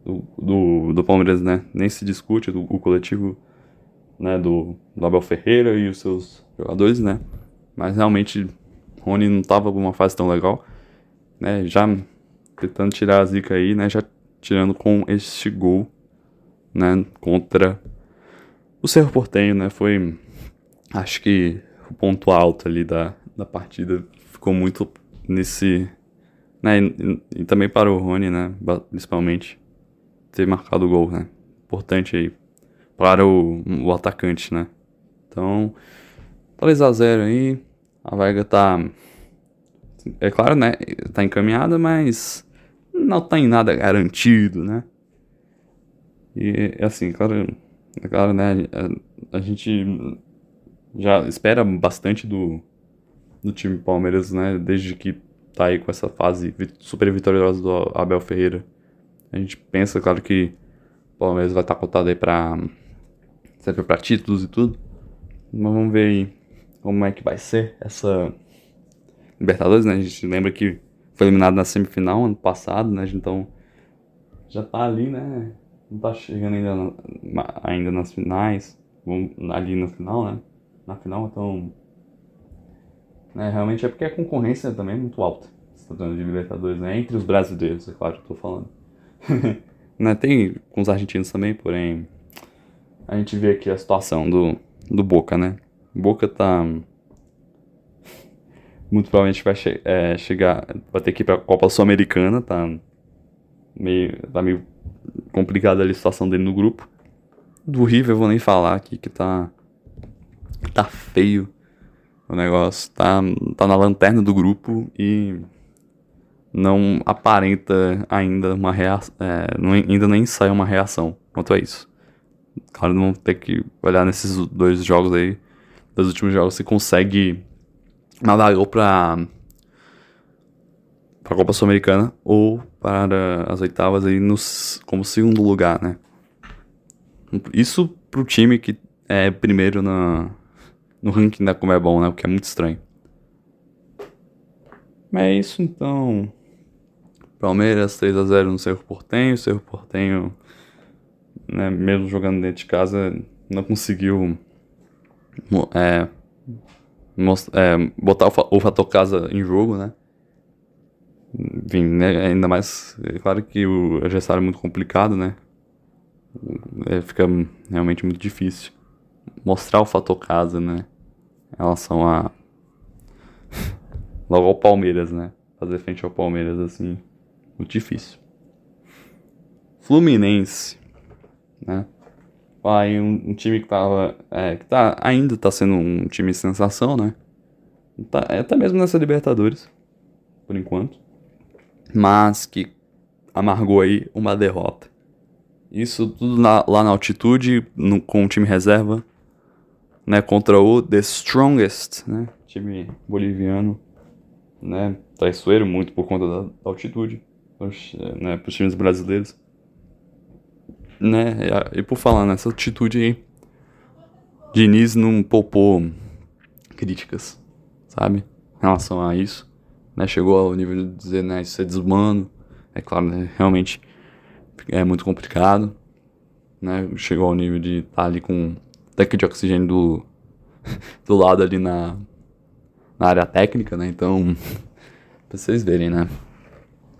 do, do, do Palmeiras, né? Nem se discute do, o coletivo né? do, do Abel Ferreira e os seus jogadores, né? Mas realmente Rony não tava numa fase tão legal, né? Já tentando tirar a zica aí, né? Já tirando com este gol, né? Contra o Cerro Portenho, né? Foi, acho que o ponto alto ali da, da partida ficou muito nesse, né? E, e também para o Rony, né? Principalmente ter marcado o gol, né? Importante aí para o, o atacante, né? Então, 3 a 0 aí. A vaga tá é claro, né? Tá encaminhada, mas não tem nada garantido, né? E assim, claro, é claro, né? A, a gente já espera bastante do, do time Palmeiras, né? Desde que tá aí com essa fase super vitoriosa do Abel Ferreira. A gente pensa, claro, que o Palmeiras vai estar cotado aí pra. sempre pra títulos e tudo. Mas vamos ver aí como é que vai ser essa Libertadores, né? A gente lembra que foi eliminado na semifinal ano passado, né? Então já tá ali, né? Não tá chegando ainda, na, ainda nas finais. Ali na final, né? Na final, então. Né, realmente é porque a concorrência também é muito alta. torneio de Libertadores, né? Entre os brasileiros, é claro que eu tô falando. né? Tem com os argentinos também, porém. A gente vê aqui a situação do, do Boca, né? Boca tá. Muito provavelmente vai che é, chegar. Vai ter que ir pra Copa Sul-Americana, tá? Meio, tá meio complicada a situação dele no grupo. Do River eu vou nem falar aqui que tá. Tá feio o negócio. Tá, tá na lanterna do grupo e não aparenta ainda uma reação. É, não, ainda nem sai uma reação quanto a isso. Claro, vão ter que olhar nesses dois jogos aí, dois últimos jogos, se consegue nadar ou pra, pra Copa Sul-Americana ou para as oitavas aí nos, como segundo lugar, né? Isso pro time que é primeiro na, no ranking da Comebol, né? O que é muito estranho. Mas é isso então. Palmeiras 3 a 0 no Cerro Portenho. Cerro Portenho, né, mesmo jogando dentro de casa, não conseguiu é, é, botar o, fator casa em jogo, né? Enfim, né, ainda mais, é claro que o adversário é muito complicado, né? É, fica realmente muito difícil mostrar o fator casa, né? Em relação a. Logo ao Palmeiras, né? Fazer frente ao Palmeiras assim. Muito difícil. Fluminense, né? Aí um, um, time que tava. É, que tá, ainda tá sendo um time sensação, né? Tá, é até mesmo nessa Libertadores, por enquanto. Mas que amargou aí uma derrota. Isso tudo na, lá na altitude, no, com o time reserva, né? Contra o The Strongest, né? Time boliviano, né? Traiçoeiro muito por conta da, da altitude né, para os times brasileiros. Né, e por falar nessa atitude aí, Diniz não poupou críticas, sabe? Em relação a isso. Né, chegou ao nível de dizer, né, isso é desumano. É claro, né, realmente é muito complicado. Né, chegou ao nível de estar tá ali com tanque de oxigênio do, do lado ali na, na área técnica, né? Então, pra vocês verem, né?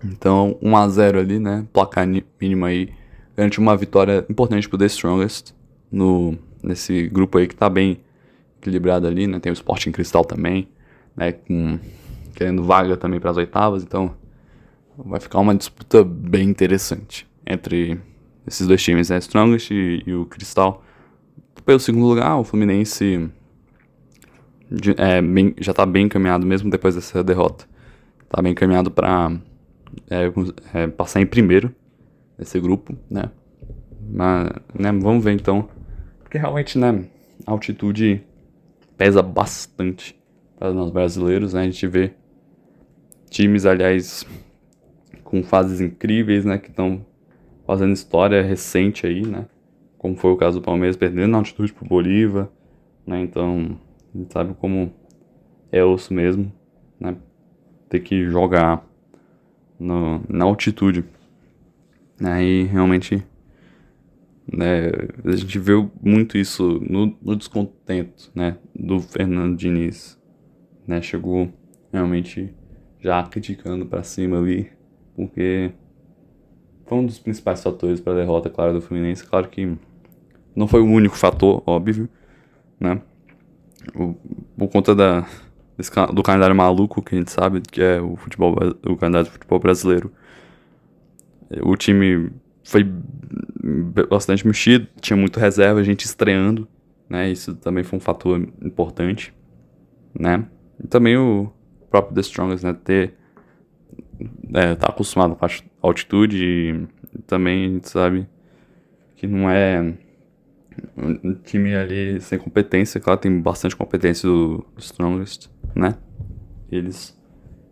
Então, 1 a 0 ali, né? Placar mínimo aí. Garante uma vitória importante pro The Strongest no, nesse grupo aí que tá bem equilibrado ali, né? Tem o Sporting Cristal também, né? Com, querendo vaga também para as oitavas. Então, vai ficar uma disputa bem interessante entre esses dois times, né? Strongest e, e o Cristal. Pelo segundo lugar, o Fluminense é, bem, já tá bem encaminhado mesmo depois dessa derrota. Tá bem encaminhado para é, é, passar em primeiro nesse grupo, né? Mas, né, vamos ver então. Porque realmente, né, a altitude pesa bastante para nós brasileiros, né? A gente vê times, aliás, com fases incríveis, né, que estão fazendo história recente aí, né? Como foi o caso do Palmeiras perdendo na altitude pro Bolívar, né? Então, a gente sabe como é osso mesmo, né? Ter que jogar no, na altitude. Aí realmente né, a gente viu muito isso no, no descontento né, do Fernando Diniz. Né, chegou realmente já criticando para cima ali, porque foi um dos principais fatores para a derrota, claro, do Fluminense. Claro que não foi o único fator, óbvio, né? O, por conta da, desse, do calendário maluco que a gente sabe que é o futebol o calendário do futebol brasileiro. O time foi bastante mexido, tinha muito reserva, a gente estreando, né? Isso também foi um fator importante, né? E também o próprio The Strongest, né? Ter é, tá acostumado com a altitude e também a gente sabe que não é um time ali sem competência, claro, tem bastante competência do, do Strongest, né? Eles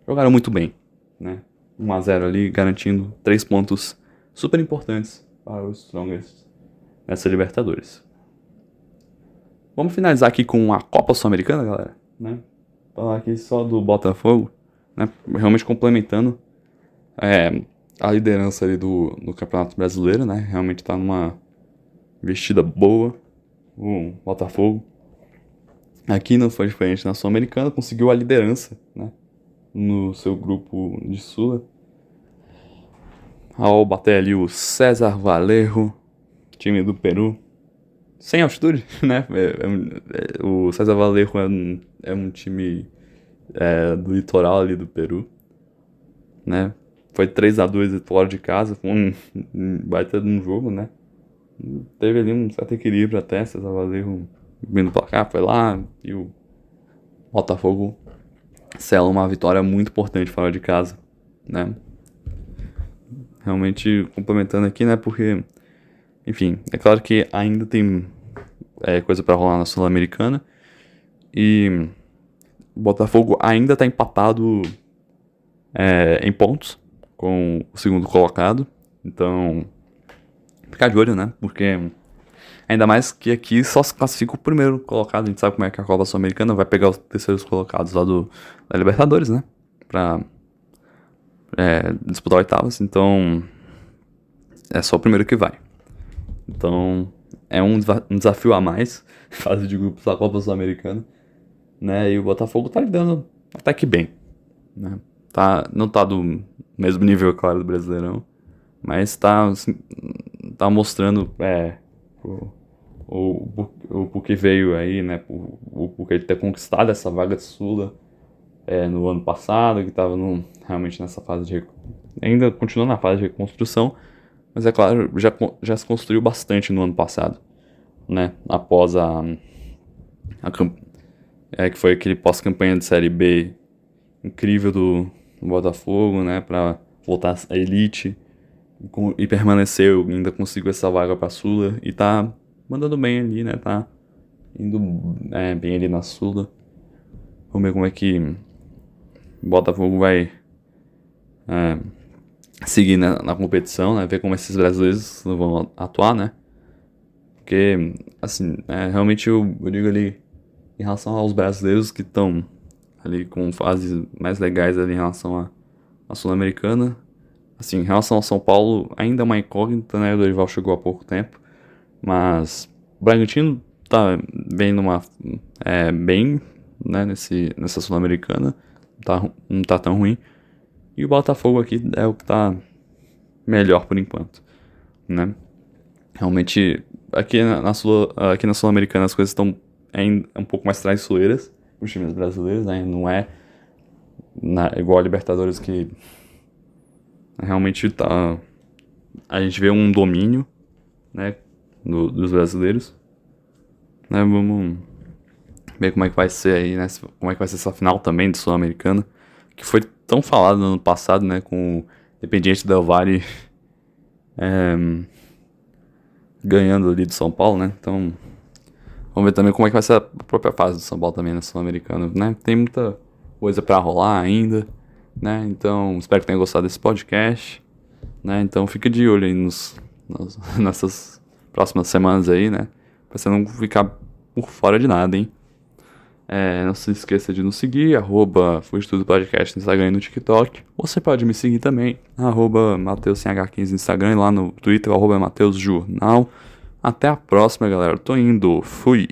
jogaram muito bem, né? 1 a 0 ali, garantindo três pontos super importantes para os Strongest nessa Libertadores. Vamos finalizar aqui com a Copa Sul-Americana, galera, né? Falar aqui só do Botafogo, né? Realmente complementando é, a liderança ali do, do Campeonato Brasileiro, né? Realmente tá numa vestida boa, o Botafogo. Aqui não foi diferente na Sul-Americana, conseguiu a liderança, né? No seu grupo de Sula. Ao bater ali o César Valerro, time do Peru. Sem altitude, né? É, é, é, o César Valerro é um, é um time é, do litoral ali do Peru, né? Foi 3 a 2 fora de casa, foi um, um baita de um jogo, né? Teve ali um certo equilíbrio até, César Valerro vindo pra cá, foi lá e o Botafogo sela uma vitória muito importante fora de casa, né? Realmente complementando aqui, né? Porque, enfim, é claro que ainda tem é, coisa para rolar na Sul-Americana e o Botafogo ainda está empatado é, em pontos com o segundo colocado, então ficar de olho, né? Porque Ainda mais que aqui só se classifica o primeiro colocado. A gente sabe como é que a Copa Sul-Americana vai pegar os terceiros colocados lá do, da Libertadores, né? Pra é, disputar oitavas. Então, é só o primeiro que vai. Então, é um, um desafio a mais, fase de grupos da Copa Sul-Americana. Né? E o Botafogo tá lidando até que bem. Né? Tá, não tá do mesmo nível, claro, do Brasileirão. Mas tá, assim, tá mostrando é, o, o porquê veio aí, né? O, porquê ele ter conquistado essa vaga de Sula é, no ano passado, que estava realmente nessa fase de. Ainda continua na fase de reconstrução, mas é claro, já, já se construiu bastante no ano passado, né? Após a. a é, que foi aquele pós-campanha de Série B incrível do, do Botafogo, né? Para voltar à elite e permaneceu, ainda conseguiu essa vaga para Sula e tá mandando bem ali, né? Tá indo é, bem ali na Sula. Vamos ver como é que Botafogo vai é, seguir na, na, competição, né? Ver como esses brasileiros vão atuar, né? Porque, assim, é, realmente eu, eu digo ali em relação aos brasileiros que estão ali com fases mais legais ali em relação à Sul-Americana, Assim, em relação ao São Paulo, ainda é uma incógnita, né? O Dorival chegou há pouco tempo. Mas o Bragantino tá bem numa. É, bem, né? Nesse, nessa Sul-Americana. Tá, não tá tão ruim. E o Botafogo aqui é o que tá melhor por enquanto, né? Realmente, aqui na, na Sul, aqui na Sul-Americana as coisas estão ainda um pouco mais traiçoeiras os times brasileiros, né? Não é na, igual a Libertadores que realmente tá a gente vê um domínio, né, do, dos brasileiros. Né, vamos ver como é que vai ser aí, né, como é que vai ser essa final também do Sul-Americana, que foi tão falado no ano passado, né, com o Independiente Del Valle é, ganhando ali do São Paulo, né, então vamos ver também como é que vai ser a própria fase do São Paulo também no Sul-Americano, né, tem muita coisa para rolar ainda, né? Então, espero que tenha gostado desse podcast, né? Então, fique de olho aí nos, nos, nessas próximas semanas aí, né? Pra você não ficar por fora de nada, hein? É, não se esqueça de nos seguir, arroba Podcast no Instagram e no TikTok. Você pode me seguir também, arroba MatheusCH15 no Instagram e lá no Twitter, arroba. Até a próxima, galera. tô indo. Fui.